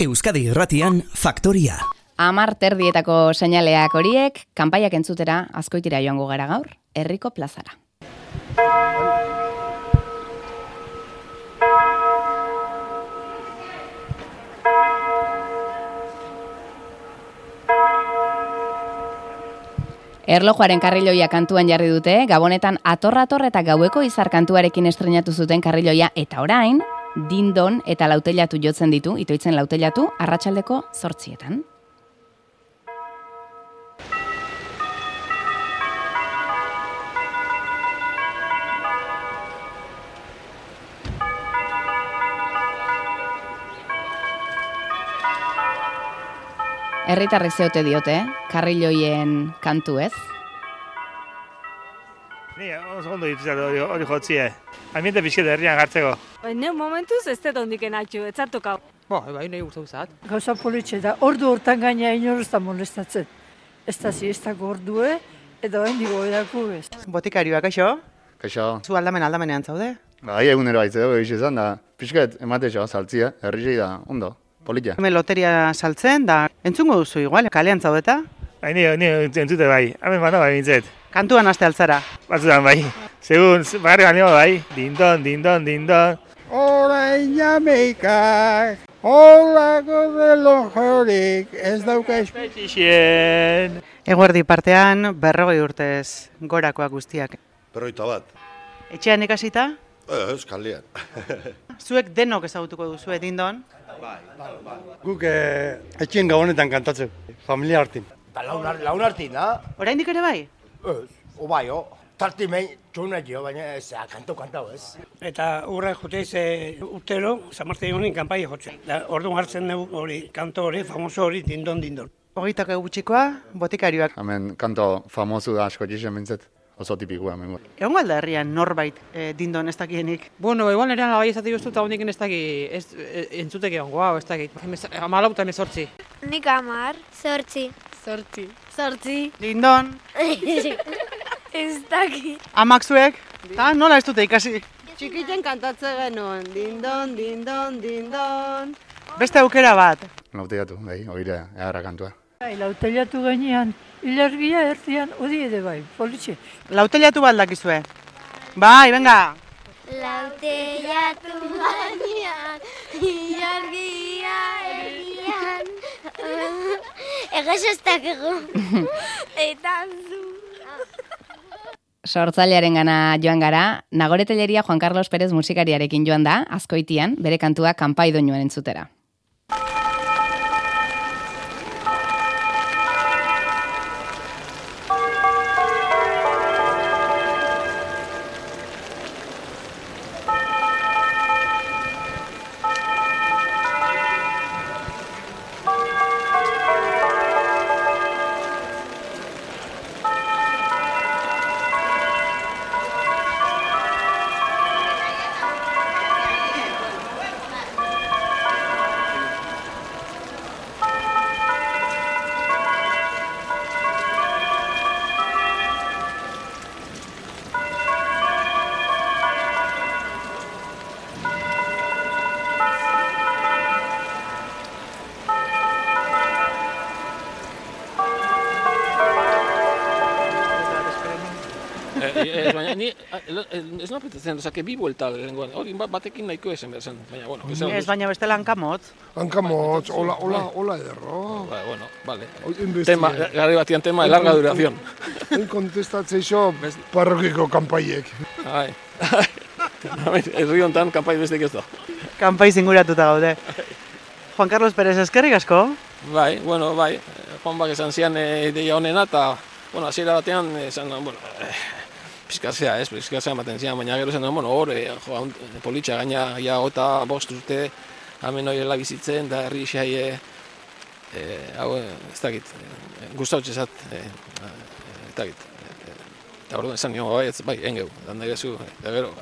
Euskadi Irratian Faktoria. Amar terdietako seinaleak horiek, kanpaiak entzutera askoitira joango gara gaur, herriko plazara. Erlojuaren karriloia kantuan jarri dute, gabonetan atorrator eta gaueko izar kantuarekin estrenatu zuten karriloia eta orain, dindon eta lautelatu jotzen ditu, itoitzen lautelatu, arratsaldeko zortzietan. Herritarrek zeote diote, karriloien kantu ez? Ni oso ondo dituzat hori, hori jotzie. Ambiente pixket herrian gartzeko. Ne momentuz ez dut ondiken atxu, ez zartu kau. Bo, bai, nahi urtau zat. Gauza politxe da, ordu hortan gaina inoruz da molestatzen. Ez da ziestako ordue, edo hain digo edako ez. Botikarioak, kaixo? Kaixo. Zu aldamen aldamenean zaude? Bai, egunero haitze dugu egiz izan da. Pisket, ematexo, saltzia, herri da, ondo, politia. Hemen loteria saltzen, da entzungo duzu igual, kalean zaudeta? Bai, ni, ni entzute bai, hemen banda bai bintzet. Kantuan aste altzara. Batzutan bai. Segun, barri baino bai, dindon, dindon, dindon. Orain jameikak, holako relojorik, ez dauka espe... Petixien. Eguerdi partean, berrogei urtez, gorakoak guztiak. Berroita bat. Etxean ikasita? Ez, kalian. Zuek denok ezagutuko duzu dindon? Guk eh, etxien gabonetan kantatzen, familia hartin. Ba, laun, laun hartin, da? Oraindik ere bai? Ez, o bai, o. Tarti mehin txuna jo, baina ez, kantau, kantau, ez. Eta urra jute ze urtero, Zamarte honin kanpai jotzen. Da, orduan hartzen dugu hori, kanto hori, famoso hori, dindon, dindon. Hogeitako gutxikoa, botikarioak. Hemen kanto famosu da asko txixen bintzet. Oso tipikoa, hemen. Egon galda herrian norbait eh, dindon ez dakienik. Bueno, igual nerean bai ezati guztu eta hondik ez daki, ez e, entzuteke ongo, hau, ez daki. Amalauta emezortzi. Nik amar, zortzi. Zortzi. Zortzi. Dindon. ez daki. Amak zuek? Ta, nola ez dute ikasi? Txikiten kantatze genuen, dindon, dindon, dindon. Beste aukera bat. Lauteatu, bai, oire, eharra kantua. Bai, lautelatu gainean, ilargia erdian, odi ere bai, politxe. Lautelatu bat dakizue. Bai, venga. Lautelatu gainean, ilargia Egas ez dakigu. Eta zu. Sortzailearen gana joan gara, Nagoreteleria Juan Carlos Pérez musikariarekin joan da, azkoitian, bere kantua kanpai doinuen entzutera. Baina ni, ez napetatzen, osake, bi buelta lehenkoan, hori batekin nahiko esen behar zen, baina, bueno. Ez baina bestela hankamotz. Hankamotz, hola, hola, hola ederro. Ba, bueno, vale. Tema, gari batian tema de larga duración. En kontestatze iso parrokiko kanpaiek. Ai, herri hontan kanpai bestek ez da. Kanpai zinguratuta gaude. Juan Carlos Pérez eskerrik asko. Bai, bueno, bai. Juan bak esan zian e, ideia honena eta, bueno, hasiera batean, esan, bueno, eh, pizkazea, ez, pizkazea ematen zian, baina gero zen, bueno, hor, e, jo, politxa gaina, ja, ota, bost urte, hemen hori bizitzen, da herri xai, e, hau, ez dakit, e, gustautxe zat, e, ez dakit, eta orduan esan nio, bai, ez, bai, engeu, dan da gezu, eta gero,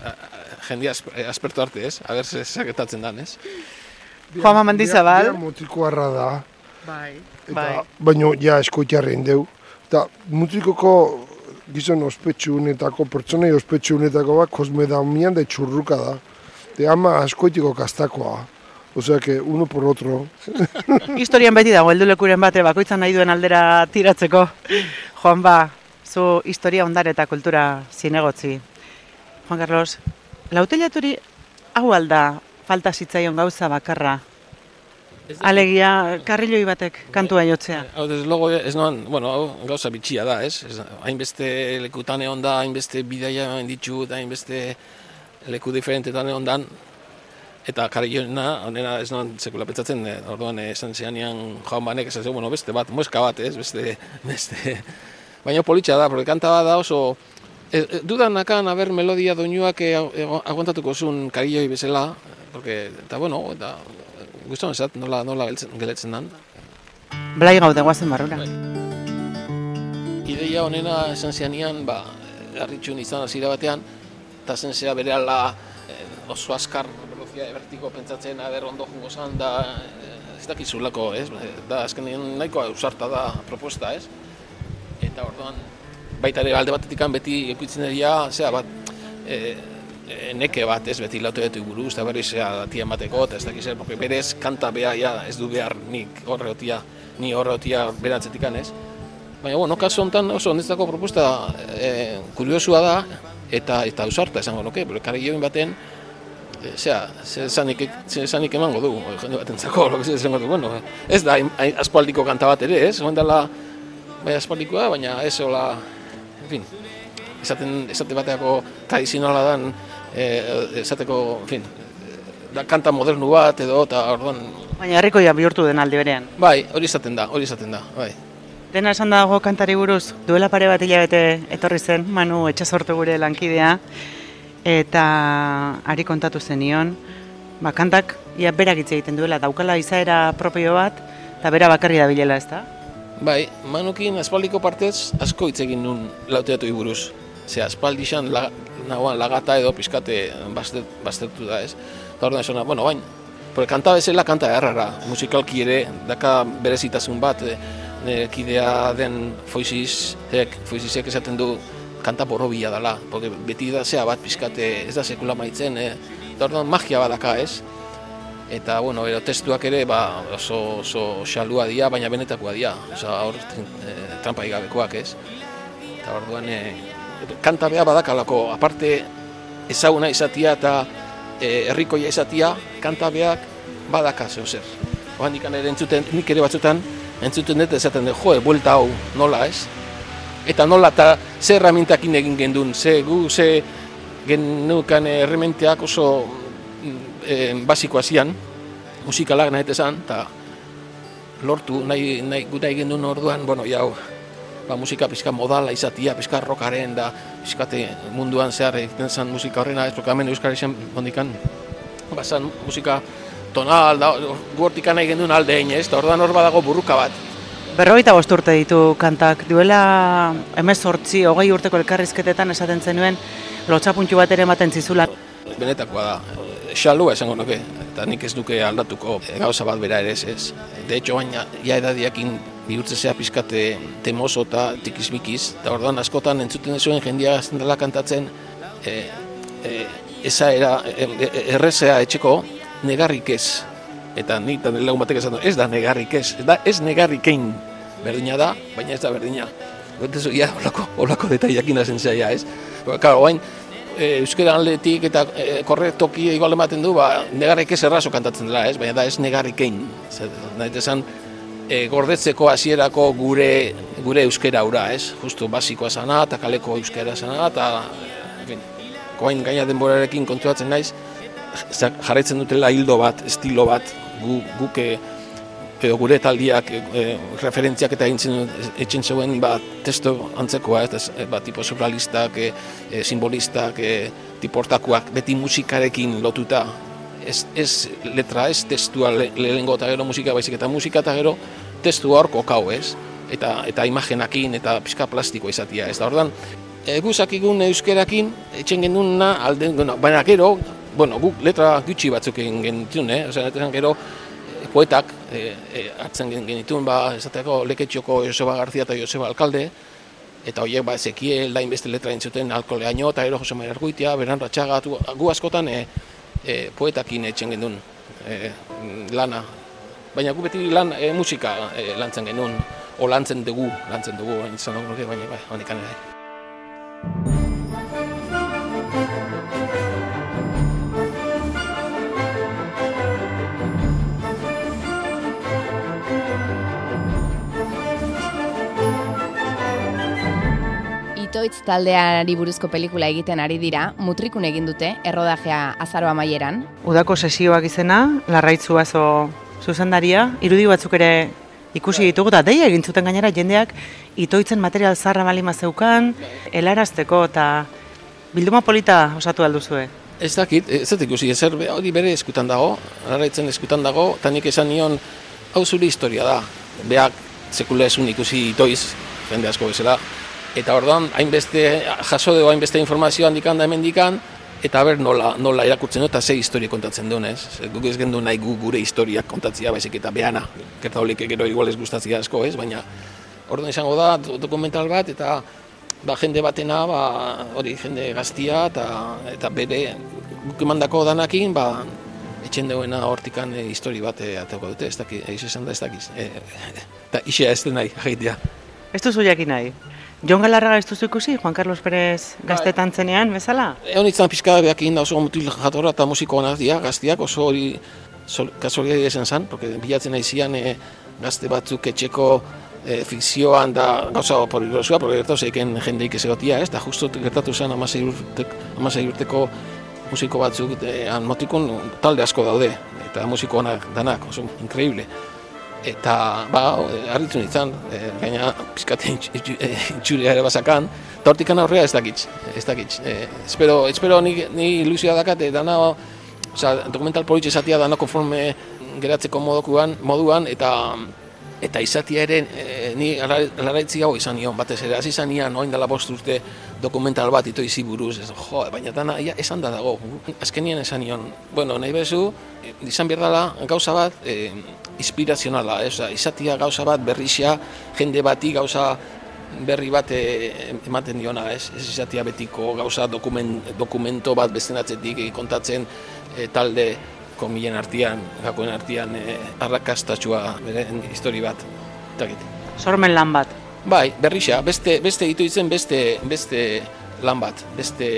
jendia aspertu arte, ez, haber ze saketatzen dan, ez. Juanma Mandizabal. Bia mutikoarra da. Bai, Eta, bai. baino, ja, eskoitiarren deu. Eta mutikoko gizon ospetsu honetako, pertsonei ospetsu honetako bat, kosme da mian da txurruka da. Te ama askoitiko kastakoa. Osea que uno por otro. Historian beti dago heldulekuren bate bakoitzan nahi duen aldera tiratzeko. Joan ba, zu historia ondare eta kultura zinegotzi. Juan Carlos, lautelaturi hau alda falta zitzaion gauza bakarra. Alegia, karriloi batek kantua jotzea. Hau, desde logo, ez noan, bueno, hau gauza bitxia da, ez? ez hainbeste lekutan egon da, hainbeste bidaia ditu, eta hainbeste leku diferentetan egon dan, eta karrilloena, honena ez noan sekula pentsatzen, eh, orduan eh, esan zeanean joan banek, esan bueno, beste bat, mueska bat, ez? Beste, beste... Baina politxa da, porque kanta bat da oso... E, e, dudan akan, haber melodia doinuak e, aguantatuko zuen karilloi bezala, porque, eta bueno, eta guztan esat, nola, nola geletzen, geletzen dan. Blai gaude guazen barrura. Ideia honena esan zeanian, ba, harritxun izan hasiera batean, eta zen zera bere ala eh, oso askar velozia bertiko pentsatzen aber ondo jungo zan, da eh, ez dakizulako, ez? Da, azkenean nahiko ausarta da propuesta, ez? Eta orduan, baita ere alde batetik beti ekuitzen dira, zera bat, e, e, neke bat ez beti lautu dut buruz, eta berriz zera tia emateko, eta ez dakiz zer, porque berez kanta beha ja, ez du behar nik horreotia, ni horreotia berantzetik ez. Baina, bueno, kasu honetan oso onditzako proposta e, kuriosua da, eta eta ausarta esango nuke, bero kare join baten, e, zera, zesanik, zesanik emango du, jende baten zako, esango du, bueno, ez da, aspaldiko kanta bat ere, ez, dela, bai aspaldikoa, baina ez hola, en fin, esaten, esate bateako tradizionala dan, e, esateko, en fin, da kanta modernu bat edo, eta orduan... Baina herrikoia bihurtu den aldi berean. Bai, hori izaten da, hori izaten da, bai. Dena esan dago kantari buruz, duela pare bat hilabete etorri zen, Manu etxasortu gure lankidea, eta ari kontatu zenion, ba, kantak ia berak hitz egiten duela, daukala izaera propio bat, eta bera bakarri da bilela, ez da? Bai, Manukin aspaldiko partez asko hitz egin nun lauteatu buruz. Ze aspaldi xan la, lagata edo pizkate baztertu da, ez? Eta hori da, bueno, bain, porque kanta bezala kanta errara, musikalki ere, daka berezitasun bat, nire kidea den foiziz, foizizek esaten du kanta borobila dela, porque beti da zea bat pizkate ez da sekula maitzen, eh? eta magia badaka ez, eta bueno, ero, testuak ere ba, oso, oso xalua dira, baina benetakoa dira, oza, hor e, trampa igabekoak ez, eta orduan e, kanta beha badakalako, aparte ezaguna izatia eta e, herrikoia izatia, kanta behak badaka zeu zer. Oan ere entzuten, nik ere batzutan, entzuten dut esaten dut, joe, buelta hau, nola ez? Eta nola eta ze erramintakin egin gendun, ze gu, ze genukan errementeak oso e, basikoa zian, musikalak nahi esan, eta lortu nahi, nahi gura egin duen orduan, bueno, jau, ba, musika pizka modala izatia, pizka rokaren da, pizkate munduan zehar egiten zen musika horrena, ez prokamen euskara izan bondikan, bazan musika tonal, da, guortikan nahi gendun alde egin ez, eta orduan hor badago burruka bat. Berrogeita bost urte ditu kantak, duela emez hortzi, hogei urteko elkarrizketetan esaten zenuen, lotxapuntxu bat ere ematen zizula. Benetakoa da, xalua esango nuke, eta nik ez duke aldatuko gauza bat bera ere ez ez. De hecho, baina, ja edadiakin bihurtzea pizkate temoso eta tikizmikiz, eta orduan askotan entzuten zuen jendia gazten dela kantatzen, e, e, eza era, e, e, errezea etxeko, negarrik ez. Eta nik eta lagun batek esan ez da negarrik ez, ez da ez negarrikein berdina da, baina ez da berdina. Gautezu, ja, olako, olako detaiakin azen zaila, ez? Karo, bain, e, euskera aldetik eta e, korrektoki igual ematen du, ba, negarrik ez errazo kantatzen dela, ez? Baina da ez negarrikein. Nahi esan, e, gordetzeko hasierako gure gure euskera aura, ez? Justu basikoa zana, eta kaleko euskera zana, eta, koain gaina denborarekin kontuatzen naiz, jarraitzen dutela hildo bat, estilo bat, gu, guke edo gure taldiak e, referentziak eta egin etxen zeuen ba, testo antzekoa, ez, ba, tipo surrealistak, e, e, simbolistak, e, tiportakoak, beti musikarekin lotuta, ez, ez letra, ez testua le, lehenengo eta gero musika baizik, eta musika eta gero testua hor kokau, ez? Eta, eta imagenakin eta pizka plastikoa izatia, ez da, ordan, e, guzakikun euskerakin, etxen genuna, alden, bueno, baina gero, bueno, guk letra gutxi batzuk egin genitun, eh? Osea, gero, poetak e, e, hartzen genituen ba esateko leketxoko Joseba Garzia eta Joseba Alkalde eta horiek ba Ezekiel da inbeste letra entzuten alkoleaino eta gero Jose Maria Arguitia, Beran Ratxaga, gu askotan e, e, poetakin etxen gendun e, lana. Baina gu beti lan, e, musika e, lantzen genuen, o lantzen dugu, lantzen dugu, izan nuke, baina bai, honik ere. Itoitz taldeari buruzko pelikula egiten ari dira, mutrikun egin dute, errodajea azaro amaieran. Udako sesioak izena, larraitzu bazo zuzendaria, irudi batzuk ere ikusi ditugu, eta deia egin zuten gainera jendeak itoitzen material zarra balima zeukan, helarazteko eta bilduma polita osatu alduzue. Ez dakit, ez dut ikusi, ezer hori bere eskutan dago, larraitzen eskutan dago, eta nik esan nion, hau zure historia da. Beak sekula esun ikusi itoiz, jende asko bezala, eta orduan hainbeste jaso dugu hainbeste informazio handikan da hemendikan, eta ber nola, nola irakurtzen du eta ze historia kontatzen duen, ez? Guk ez gendu nahi gu gure historiak kontatzia, baizik eta beana. Gerta holik gero igual ez gustatzia asko, ez? Baina orduan izango da do- dokumental bat, eta ba, jende batena, ba, hori jende gaztia, eta, eta bere guk emandako danakin, ba, etxen duena hortikan e, histori bat e, atako dute, ez daki, eiz esan da ez dakiz. E, eta isea ez du nahi, jaitea. Ez duzu jakin nahi. Jon Galarraga ez duzu ikusi, Juan Carlos Pérez gaztetan zenean, bezala? Egon izan pixka beak da oso mutil jatorra eta musiko dira, gaztiak oso hori kasualidade esan zan, porque bilatzen nahi zian e, gazte batzuk etxeko e, fikzioan da gauza peligrosua, porque gertatu zeiken jendeik ez egotia, ez, da justu gertatu zen amasei, urtek, amasei urteko musiko batzuk, e, motikun talde asko daude, eta musiko onak danak, oso increíble. Eta, ba, harritu nintzen, e, gaina pizkate itxuria ere bazakan, eta hortikan aurrea ez dakitz, ez dakitz. E, espero, espero ni, ni ilusioa dakate, dana, osea, dokumental politxe esatia dana konforme geratzeko moduan, moduan eta eta izatia ere e, ni laraitzi hau izan nion, batez ere, hasi izan nian, oin dela bost urte dokumental bat ito izi buruz, ez, jo, baina dana, ia, esan da dago, azkenien esan nion, bueno, nahi bezu, izan behar dela gauza bat, e, inspirazionala, ez, Osea, izatia gauza bat, berrixia, jende bati gauza berri bat e, ematen diona, ez, ez izatia betiko gauza dokument, dokumento bat bestenatzetik e, kontatzen e, talde komilen artian, gakoen artian e, arrakastatxua bere histori bat. Takit. Sormen lan bat. Bai, berrixa, beste, beste ditu itzen beste, beste lan bat, beste...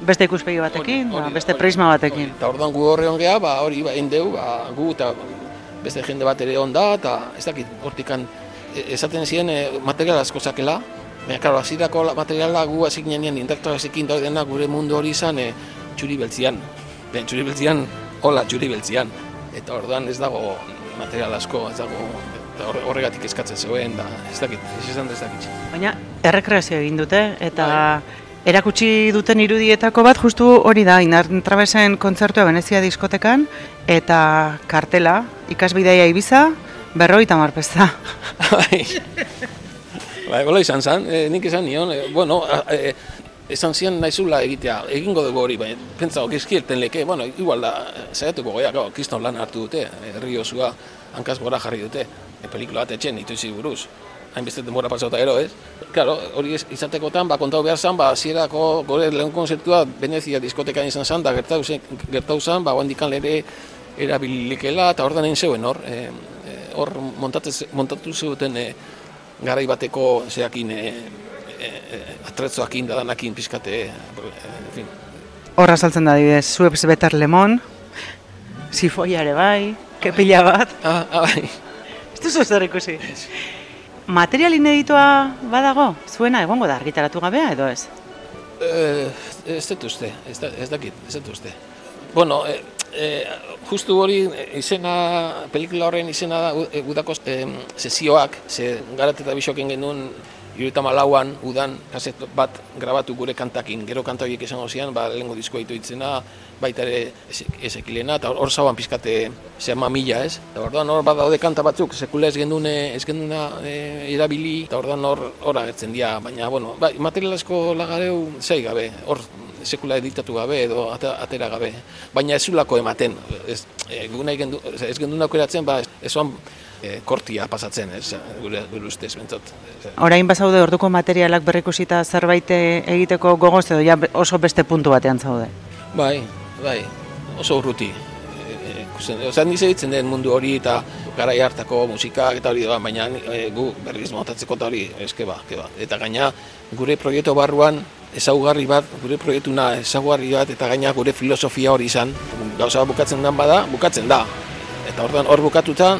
Beste ikuspegi batekin, ba, beste prisma batekin. Eta orduan gu horre ongea, ba, hori ba, indeu, ba, gu eta beste jende bat ere onda, eta ez dakit, hortikan e, esaten ziren e, material asko zakela, baina, karo, hasierako la- materiala gu hasi ginean indartu hasikin da dena gure mundu hori izan e, txuri beltzian. Ben, txuri beltzian, hola, txuri beltzian. Eta orduan ez dago material asko, ez dago horregatik eskatzen zegoen, da, ez dakit, ez da ez dakit. Baina errekreazio egin dute eta erakutsi duten irudietako bat justu hori da, Inar Travesen kontzertua Venezia diskotekan eta kartela ikasbideia Ibiza berroi tamarpesta. Bai. Bai, bola izan zen, e, nik esan nion, e, bueno, e, esan zian naizula egitea, egingo dugu hori, baina pentsa, gizkielten leke, bueno, igual da, saiatuko goia, gau, kriston lan hartu dute, herri osua hankaz gora jarri dute, e, pelikula bat etxen, ituzi buruz, hainbeste denbora pasauta ero, ez? Claro, hori izatekotan, ba, kontau behar zan, ba, zierako gore lehen konzertua Venezia diskotekan izan zan, da gertau zen, gertau zan, ba, handikan lere erabilikela, eta hor da nahin zeuen, hor, e, hor montatez, montatu zeuten e, garai bateko zeakin e, e, atretzoakin da danakin pizkate, e, en fin. Horra saltzen da adibidez, Suez Betar Lemon, Sifoia ere bai, kepila bat. Ah, ah, bai. Ez duzu zer ikusi. Material ineditoa badago, zuena egongo da argitaratu gabea edo ez? Eh, ez dut uste, ez, da, ez dakit, ez dut uste. Bueno, e, e, justu hori izena, pelikula horren izena da u- e, udako e, sesioak, ze garat eta bisoken genuen Irueta malauan, udan, kaset bat grabatu gure kantakin, gero kanta horiek esango zian, ba, lehengo diskoa ito itzena, baita ere ezek- ezekilena, eta hor zauan pizkate zer mamila, ez? Eta orduan hor badaude kanta batzuk, sekula ez gendune, ez genduna e, erabili, eta orduan hor hor agertzen dira, baina, bueno, bai, material asko lagareu zei gabe, hor sekula editatu gabe edo ate- atera gabe, baina ez zulako ematen, ez, e, gendu, ez gendun aukeratzen, ba, ez oan e, kortia pasatzen, ez, gure, gure ustez, bentsat. Ez, Orain bazaude orduko materialak berrikusita zerbait egiteko gogoz edo ja oso beste puntu batean zaude. Bai, bai, oso urruti. E, e, ikusten, oza, ni segitzen den mundu hori eta garai hartako musika eta hori da, baina e, gu berriz montatzeko eta hori, eske ba, ba. Eta gaina gure proiektu barruan ezaugarri bat, gure proiektuna ezaugarri bat eta gaina gure filosofia hori izan, gauza bukatzen den bada, bukatzen da. Eta hor bukatuta,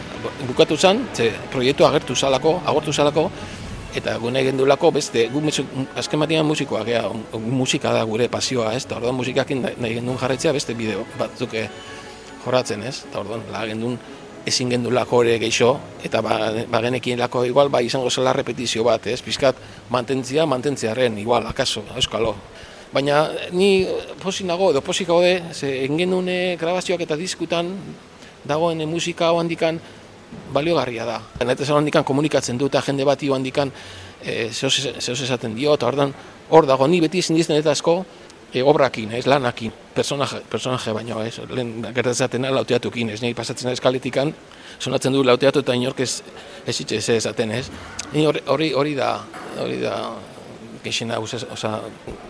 bukatu zen, ze proiektu agertu zalako, agortu zalako, eta gune egin duelako beste, gu musu- azken batean musikoak, ea, musika da gure pasioa, ez? Eta orduan musikakin nahi gendun jarretzea beste bideo batzuk eh, jorratzen, ez? Eta orduan, la gendun ezin gendulako ere geixo, eta ba, ba lako igual, ba, izango zela repetizio bat, ez? Piskat mantentzia, mantentziaren, igual, akaso, euskalo. Baina ni posi nago, edo posi gaude, ze engenun eh, grabazioak eta diskutan dagoen musika handikan baliogarria da. Eta esan handikan komunikatzen du eta jende bati handikan e, zehoz esaten dio, eta ordan hor dago, ni beti ezin dizten eta asko e, obrakin, ez, lanakin, personaje, personaje baino, ez, lehen gertatzen lauteatukin, ez, nahi pasatzen eskaletikan, sonatzen du lauteatu eta inork ez, ez hitz ez esaten, ez. Hori, hori, hori da, hori da, geixena, oza,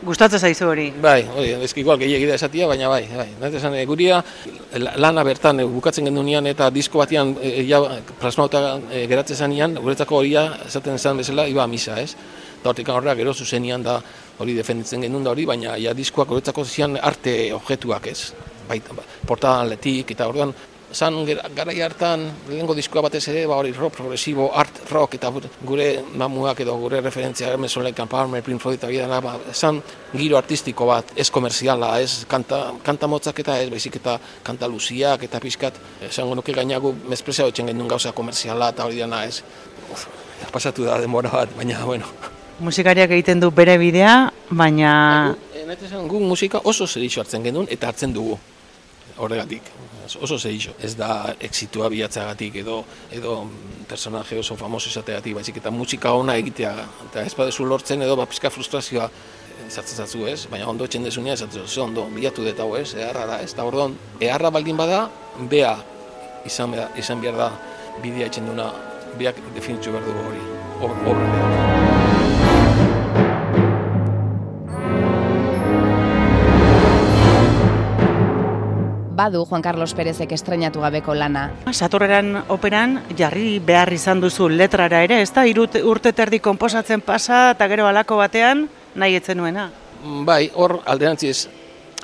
Gustatzen zaizu hori. Bai, hori, ezki igual gehiagi da esatia, baina bai, bai. Nahi esan, e, guria la- lana bertan e, bukatzen gendunean eta disko batean e, ja plasmauta e, geratzen zanean, guretzako horia esaten zen bezala, iba misa, ez? Eta hortik horrela gero zuzenian da hori defenditzen genuen da hori, baina ja diskoak guretzako zian arte objektuak, ez? Bai, portadan letik, eta orduan, zan garai hartan, lehengo diskoa batez ere, ba hori rock progresibo, art rock, eta gure mamuak edo gure referentzia Emerson Lake Palmer, Pink Floyd eta bidana, ba, zan giro artistiko bat, ez komerziala, ez kanta, kanta motzak eta ez, baizik eta kanta luziak eta pixkat, esango nuke gainagu mezprezia hotzen genuen gauza komerziala eta hori dana ez. Uf, pasatu da denbora bat, baina, bueno. Musikariak egiten du bere bidea, baina gu musika oso zerixo hartzen genuen eta hartzen dugu horregatik. Oso zerixo. Ez da exitua bilatzagatik edo edo personaje oso famoso izateagatik, baizik eta musika ona egitea. Eta ez badezu lortzen edo ba, pizka frustrazioa ezatzen zatzu ez, baina ondo etxen dezunia ezatzen ze ondo, bilatu dut hau ez, eharra da ez, eta orduan, eharra baldin bada, bea izan, izan behar da bidea etxen duna, beak definitzu behar dugu hori, ob- obra Badu Juan Carlos Perezek estrenatu gabeko lana. Satorreran operan jarri behar izan duzu letrara ere, ez da? Irut, urte terdi konposatzen pasa eta gero alako batean nahi etzen nuena. Bai, hor alderantziz,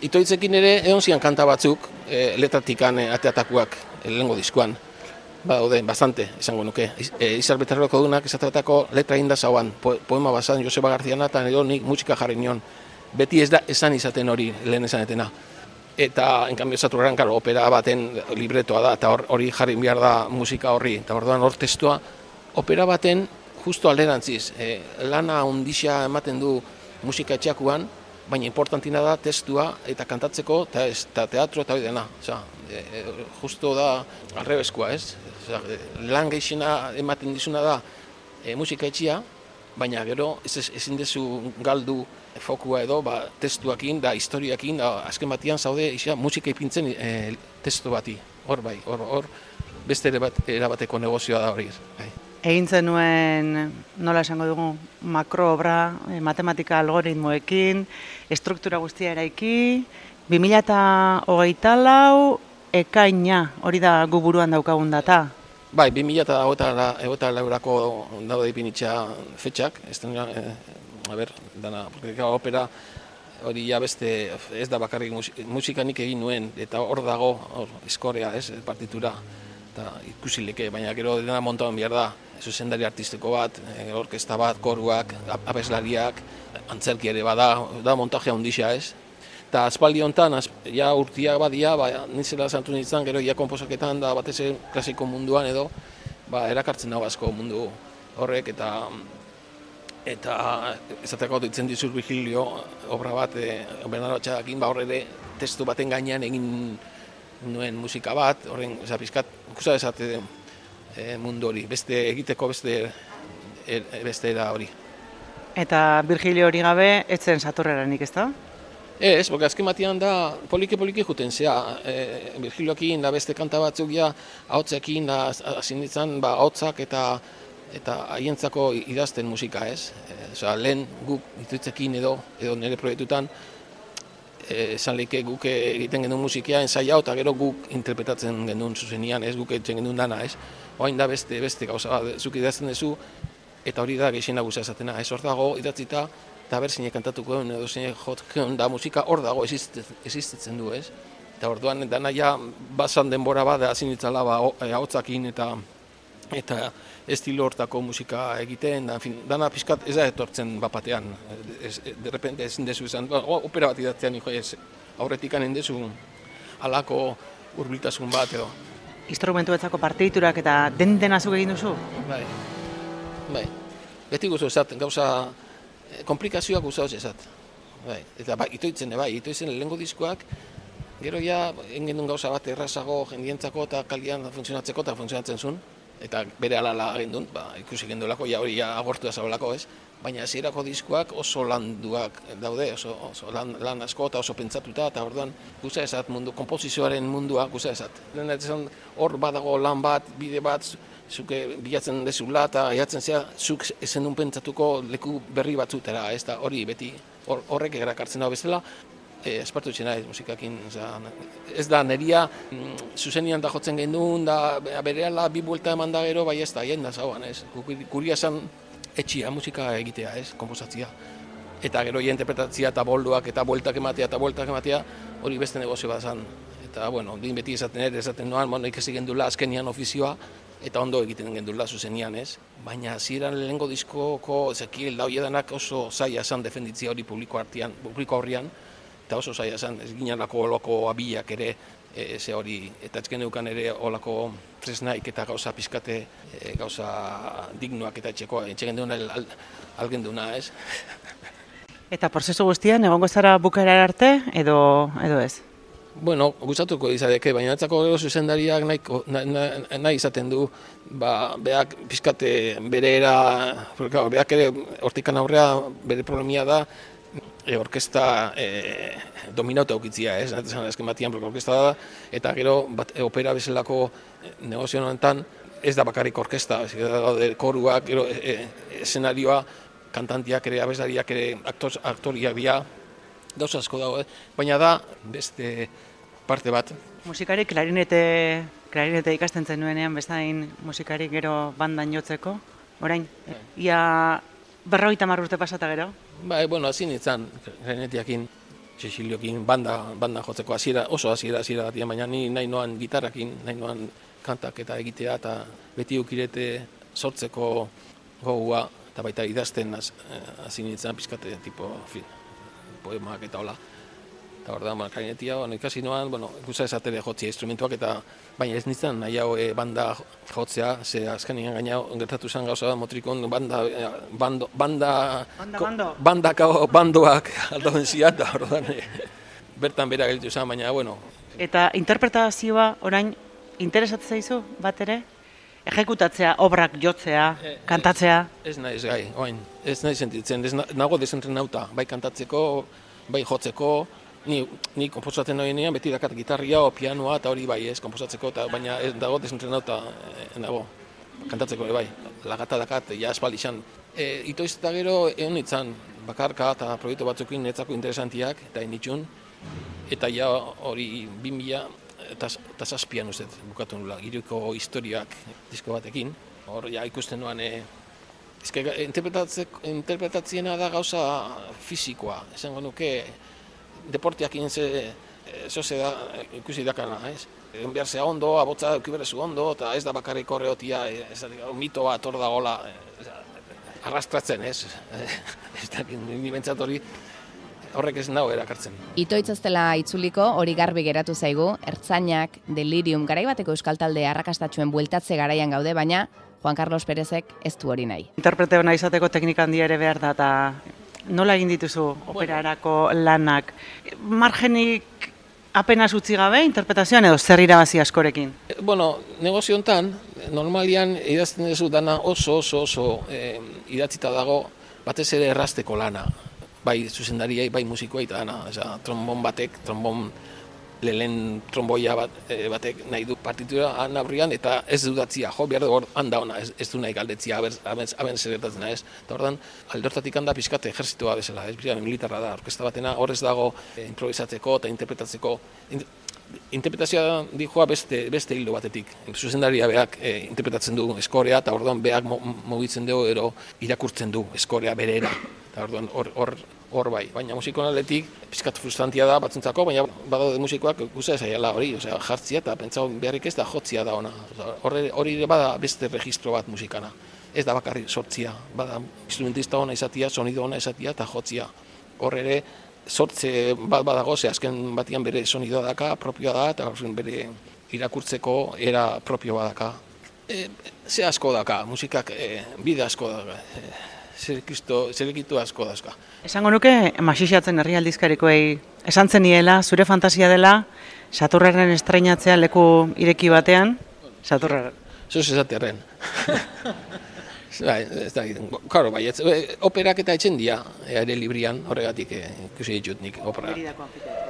itoitzekin ere egon zian kanta batzuk, e, letratikan e, ateatakuak e, lehengo diskoan. Ba, ode, bastante, esango nuke. E, Izar Betarroko dunak esatetako letra inda zauan, po, poema bazan Joseba Garziana eta edo nik musika jarri nion. Beti ez da esan izaten hori lehen esanetena. Eta, en cambio, Saturran, karo, opera baten libretoa da, eta hor- hori jarri behar da musika horri. Eta orduan hor testua, opera baten justo alderantziz. E, lana ondixia ematen du musika etxeakuan, baina importantina da testua eta kantatzeko eta, ez, eta teatro eta hori dena. Osea, e, e, justo da arrebeskua, ez? Osea, e, lan geixena ematen dizuna da e, musika etxia, baina gero ez, ez, ezin dezu galdu fokua edo ba, testuakin da historiakin da azken batean zaude isa, musika ipintzen e, testu bati. Hor bai, hor, hor beste ere bat, erabateko negozioa da hori. Bai. Egin zenuen, nola esango dugu, makroobra, eh, matematika algoritmoekin, estruktura guztia eraiki, 2008 lau, ekaina, hori da gu buruan daukagun data. Bai, 2000 eta laurako daude ipinitxa fetxak, ez da, eh, a ber, dana, opera hori ja beste, ez da bakarrik musi- musikanik egin nuen, eta hor dago, hor, eskorea, ez, partitura, eta ikusi leke, baina gero dena montauen behar da, zuzendari artistiko bat, eh, orkesta bat, koruak, abeslariak, antzerki ere bada, da montajea hundixa, ez, Eta aspaldi honetan, az, ja urtiak badia, ba, nizela zantu nintzen, gero ja komposaketan da batez ere klasiko munduan edo, ba, erakartzen dago asko mundu horrek eta eta esateko ditzen dizur Vigilio obra bat e, Bernardo Txadakin, ba, hor ere testu baten gainean egin nuen musika bat, horren, oza, pizkat, ikusa esate e, mundu hori, beste egiteko beste e, beste era hori. Eta Virgilio hori gabe, etzen satorreranik, ez da? Ez, boka azken batean da poliki-poliki juten zea. E, Virgilioekin da beste kanta batzuk ja, ahotzekin da hasi nintzen, ba, ahotzak eta eta haientzako idazten musika, ez? E, Osea, lehen guk ditutzekin edo edo nire proiektutan eh, esan leike guk egiten genuen musikia ensaia eta gero guk interpretatzen genuen zuzenian, ez guk egiten genuen dana, ez? Oain da beste beste gauza zuk idazten duzu eta hori da nagusia esatena, ez hor dago idatzita eta berzine kantatuko edo zine jotkeon da musika hor dago existitzen, du, ez? Eta orduan dana ja basan denbora bat da hazin ditzala ba, ahotzakin eta eta estilo hortako musika egiten, da, en fin, dana pixkat ez da etortzen bapatean. Ez, de repente ezin dezu izan, ba, opera bat idatzean, jo, ez, aurretik anen dezu alako hurbiltasun bat edo. Instrumentuetzako partiturak eta den dena zuk egin duzu? Bai, bai. Beti guzu esat, gauza, eh, komplikazioak guza esat. Bai, eta bai, itoitzen, bai, itoitzen lehenko diskoak, Gero ja, engen gauza bat errazago jendientzako eta kalian funtzionatzeko eta funtzionatzen zuen eta bere alala gendun, ba, ikusi gendulako, ja hori ja agortu da zabalako ez, baina hasierako diskoak oso landuak daude, oso, oso lan, lan asko eta oso pentsatuta, eta orduan guza esat mundu, kompozizioaren mundua guza esat. Lehen hor badago lan bat, bide bat, zuke bilatzen dezula eta jatzen zea, zuk ezen pentsatuko leku berri batzutera, ez da hori beti horrek erakartzen dago bezala, e, espartu naiz musikakin, oza, ez da neria mm, zuzenian da jotzen gendun, da berehala bi buelta eman da gero, bai ez da, hien da zauan, ez, kuria esan etxia musika egitea, ez, komposatzia. Eta gero hien interpretatzia eta bolduak eta bueltak ematea eta bueltak ematea, hori beste negozio bat zan. Eta, bueno, din beti esaten ere, esaten noan, bueno, ikasi gendula azkenian ofizioa, eta ondo egiten gendula zuzenian, ez? Baina ziren lehengo diskoko, zekiel dauiedanak oso zaila esan defenditzia hori publiko artean, publiko horrian, eta oso zaila zen, ez ginenako olako abilak ere, e, ze hori, eta ez geneukan ere olako tresnaik eta gauza pizkate, e, gauza dignuak eta etxeko, etxegen duna al, algen duna, ez? Eta prozesu guztian, egongo zara bukara arte, edo, edo ez? Bueno, gustatuko izadeke, baina etzako gero zuzendariak nahi, nahi, nahi izaten du, ba, beak pizkate bere era, beak ere hortikan aurrea bere problemia da, e, orkesta e, dominauta aukitzia, ez? Zaten azken batian, orkesta da, eta gero bat, e, opera bezalako e, negozio honetan ez da bakarrik orkesta, ez da koruak, gero e, e, kantantiak ere, abesariak ere, aktor, aktoriak dira, gauza asko dago, eh? baina da beste parte bat. Musikari klarinete, klarinete ikasten zenuenean bezain musikari gero bandan jotzeko, orain, ia berroita urte pasata gero? Bai, bueno, hasi nintzen, renetiakin, Ceciliokin, banda, banda jotzeko hasiera oso hasiera hasiera bat, baina ni nahi noan gitarrakin, nahi noan kantak eta egitea, eta beti ukirete sortzeko gogoa, eta baita idazten eh, hasi nintzen, pizkate, tipo, fin, poemak eta hola. Eta hor da, bueno, karinetia, bueno, ikasi noan, bueno, guza esatere jotzia instrumentuak, eta baina ez nintzen nahi e, banda jotzea, ze azken ingen gaina gertatu zen gauza da, motrikon banda, e, bando, banda, banda, bando. banda, kao, bandoak aldo benziat, da hor da, bertan bera gelitu zen, baina, bueno. Eta interpretazioa orain interesatzen zaizu bat ere? Ejekutatzea, obrak jotzea, kantatzea? Ez ez gai, oain, ez nahi sentitzen, ez nago desentrenauta, bai kantatzeko, bai jotzeko, ni, ni komposatzen nahi nean, beti dakat gitarria o pianoa eta hori bai ez, komposatzeko, eta, baina ez dago desentrenauta e, nago, kantatzeko ere bai, lagata dakat, ja espaldi xan. E, itoiz eta gero, egon nintzen, bakarka eta proiektu batzukin netzako interesantiak, eta initxun, eta ja hori bin mila, eta, eta zazpian uste, bukatu nula, iruko historiak disko batekin, hor ja ikusten nuan, e, Ezke, interpretatziena da gauza fizikoa, esango nuke, deportiak egin ze, zo ze da, ikusi dakana, ez? Egin behar zea ondo, abotza eukiberezu ondo, eta ez da bakarrik horreotia, ez da, mito bat hor da gola, arrastratzen, ez? ez da, ni hori, horrek ez nago erakartzen. Itoitz ez dela itzuliko, hori garbi geratu zaigu, ertzainak, delirium, garaibateko euskal talde arrakastatxuen bueltatze garaian gaude, baina Juan Carlos Perezek ez du hori nahi. Interprete hona izateko teknika handia ere behar da, eta nola egin dituzu operarako lanak? Margenik apenas utzi gabe interpretazioan edo zer irabazi askorekin? Bueno, negozio hontan normalian idazten duzu dana oso oso oso eh, idatzita dago batez ere errasteko lana. Bai zuzendariai, bai musikoa eta dana, trombon batek, trombon lehen tromboia bat, e, batek nahi du partitura han eta ez dudatzia, jo, behar du hor handa ona, ez, ez du nahi galdetzia, aben, aben, aben zer gertatzen da, ez. Eta ordan, aldortatik handa pixkate ejerzitua bezala, ez, bila, militarra da, orkesta batena horrez dago e, improvisatzeko eta interpretatzeko, in, interpretazioa dijoa beste, beste hildo batetik. Zuzendaria beak e, interpretatzen du eskorea eta orduan beak mo, mugitzen dugu ero irakurtzen du eskorea berera. Eta orduan hor, hor, hor bai, baina musikonaletik pizkat frustrantia da batzuntzako, baina badaude musikoak guza esaiala hori, osea, jartzia eta pentsau beharrik ez da jotzia da ona. Hori hori bada beste registro bat musikana. Ez da bakarri sortzia, bada instrumentista ona izatia, sonido ona izatia eta jotzia. Hor ere, sortze bat badago, ze azken batian bere sonidoa daka, propioa da, eta bere irakurtzeko era propio badaka. E, ze asko daka, musikak e, bide asko daka, e, zerekitu asko dazka. Esango nuke, masixatzen herri aldizkarikoei esan zeniela, zure fantasia dela, Saturraren estreinatzea leku ireki batean, Saturraren. Zuz esaterren. Bai, ez da, karo, bai, ez, operak eta etxen dia, ere librian, horregatik eh, ikusi ditut nik opera.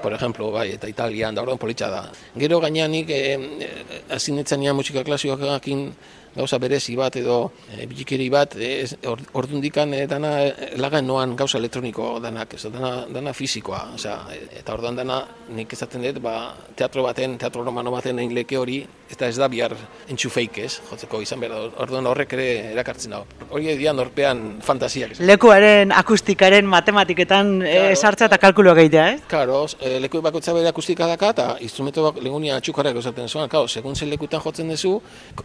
Por ejemplo, bai, eta Italian, da orduan politxa da. Gero gainean nik, eh, azinetzen musika klasioakin gauza berezi bat edo e, bilikeri bat e, ordundikan e, dana lagan noan gauza elektroniko danak, ez dana, dana fizikoa, osea, eta orduan dana nik ezaten dut, ba, teatro baten, teatro romano baten egin leke hori, eta ez da bihar entxufeik ez, jotzeko izan behar, orduan horrek ere erakartzen hau. Hori edia norpean fantasiak. Lekuaren akustikaren matematiketan claro, sartza eta kalkuloa gehitea, eh? Claro, e, leku bakotza bere akustika daka eta instrumento bak legunia txukarrak esaten zuen, claro, segun zen lekutan jotzen duzu,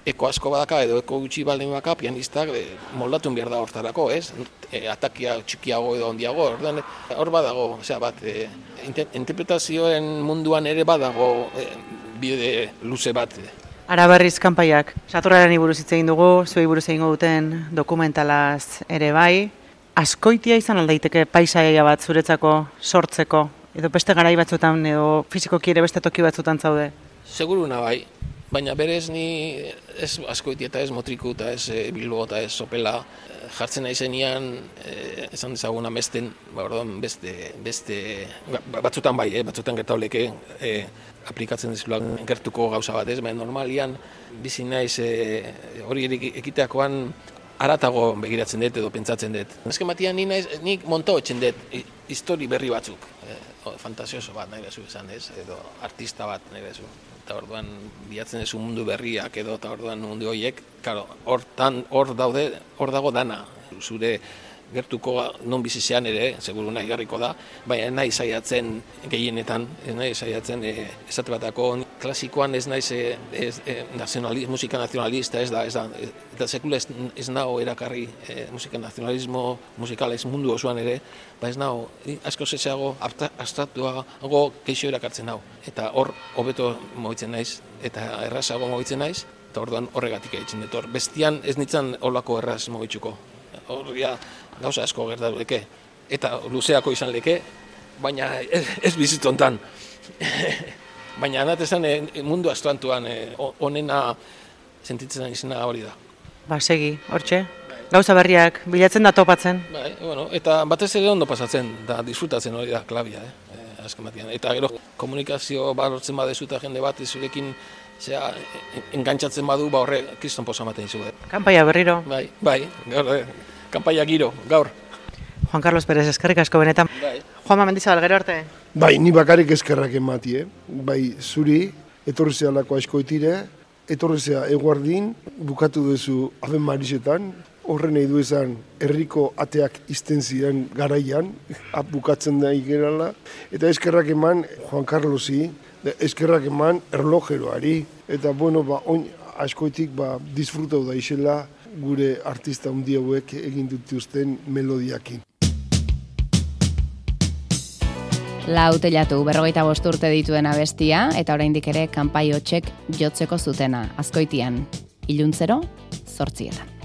eko asko badaka edo eko gutxi baldin baka pianistak e, moldatu behar da hortarako, ez? E, atakia txikiago edo ondiago, ordan hor badago, osea bat, e, interpretazioen munduan ere badago e, bide luze bat. Araberriz kanpaiak, saturraren iburuz hitz egin dugu, zuei buruz egin duten dokumentalaz ere bai. Askoitia izan aldaiteke paisaia bat zuretzako sortzeko, edo beste garai batzuetan, edo fizikoki ere beste toki batzuetan zaude? Seguruna bai, baina berez ni ez askoiti eta ez motriku eta ez e, bilbo eta ez sopela jartzen nahi zenian e, esan dezagun amesten ba, orduan beste, beste ba, batzutan bai, eh, batzutan gertauleke e, aplikatzen dizula gertuko gauza bat ez, baina normalian bizi naiz e, hori ekiteakoan aratago begiratzen dut edo pentsatzen dut. Ezken batian ni naiz, nik monto etxen dut histori berri batzuk, e, fantasioso bat nahi bezu esan ez, edo artista bat nahi bezu eta orduan bilatzen duzu mundu berriak edo eta orduan mundu horiek, claro, hortan hor daude, hor dago dana. Zure gertuko non bizizean ere, seguru nahi garriko da, baina nahi saiatzen gehienetan, nahi saiatzen e, esate batako klasikoan ez nahi ez, e, musika nazionalista ez da, ez da, eta sekula ez, ez naho erakarri e, musika nazionalismo musikala ez mundu osoan ere, ba ez naho, asko zezago abstraktuago keixo erakartzen hau, eta hor hobeto mogitzen naiz, eta errazago mogitzen naiz, eta orduan horregatik egiten dut, bestian ez nintzen olako erraz horria gauza asko gertatu eta luzeako izan leke, baina ez, ez bizitontan. baina anat esan e, mundu astrantuan e, onena sentitzen izena hori da. Ba, segi, hortxe. Gauza berriak, bilatzen da topatzen. Bai, bueno, eta batez ere ondo pasatzen, da disfrutatzen hori da klabia, eh? eh Eta gero komunikazio balortzen badezu eta jende bat zurekin zera, engantzatzen badu, ba horre, kriston posa maten izu. Kampaia berriro. Bai, bai, gaur, kanpaia giro, gaur. Juan Carlos Pérez, eskerrik asko benetan. Bai. Juan Mendizabal, gero arte. Bai, ni bakarrik eskerrak emati, eh? Bai, zuri, etorri zehalako askoitire, etorri zea eguardin, bukatu duzu aben marisetan, horren nahi du esan herriko ateak izten ziren garaian, bukatzen da gerala, eta eskerrak eman Juan Carlosi, eskerrak eman erlojeroari, eta bueno, ba, oin askoitik ba, disfrutau da isela, gure artista hundi hauek egin dituzten melodiakin. Lautelatu berrogeita bosturte dituen abestia eta oraindik ere kanpai hotxek jotzeko zutena, azkoitian, iluntzero, zortzietan.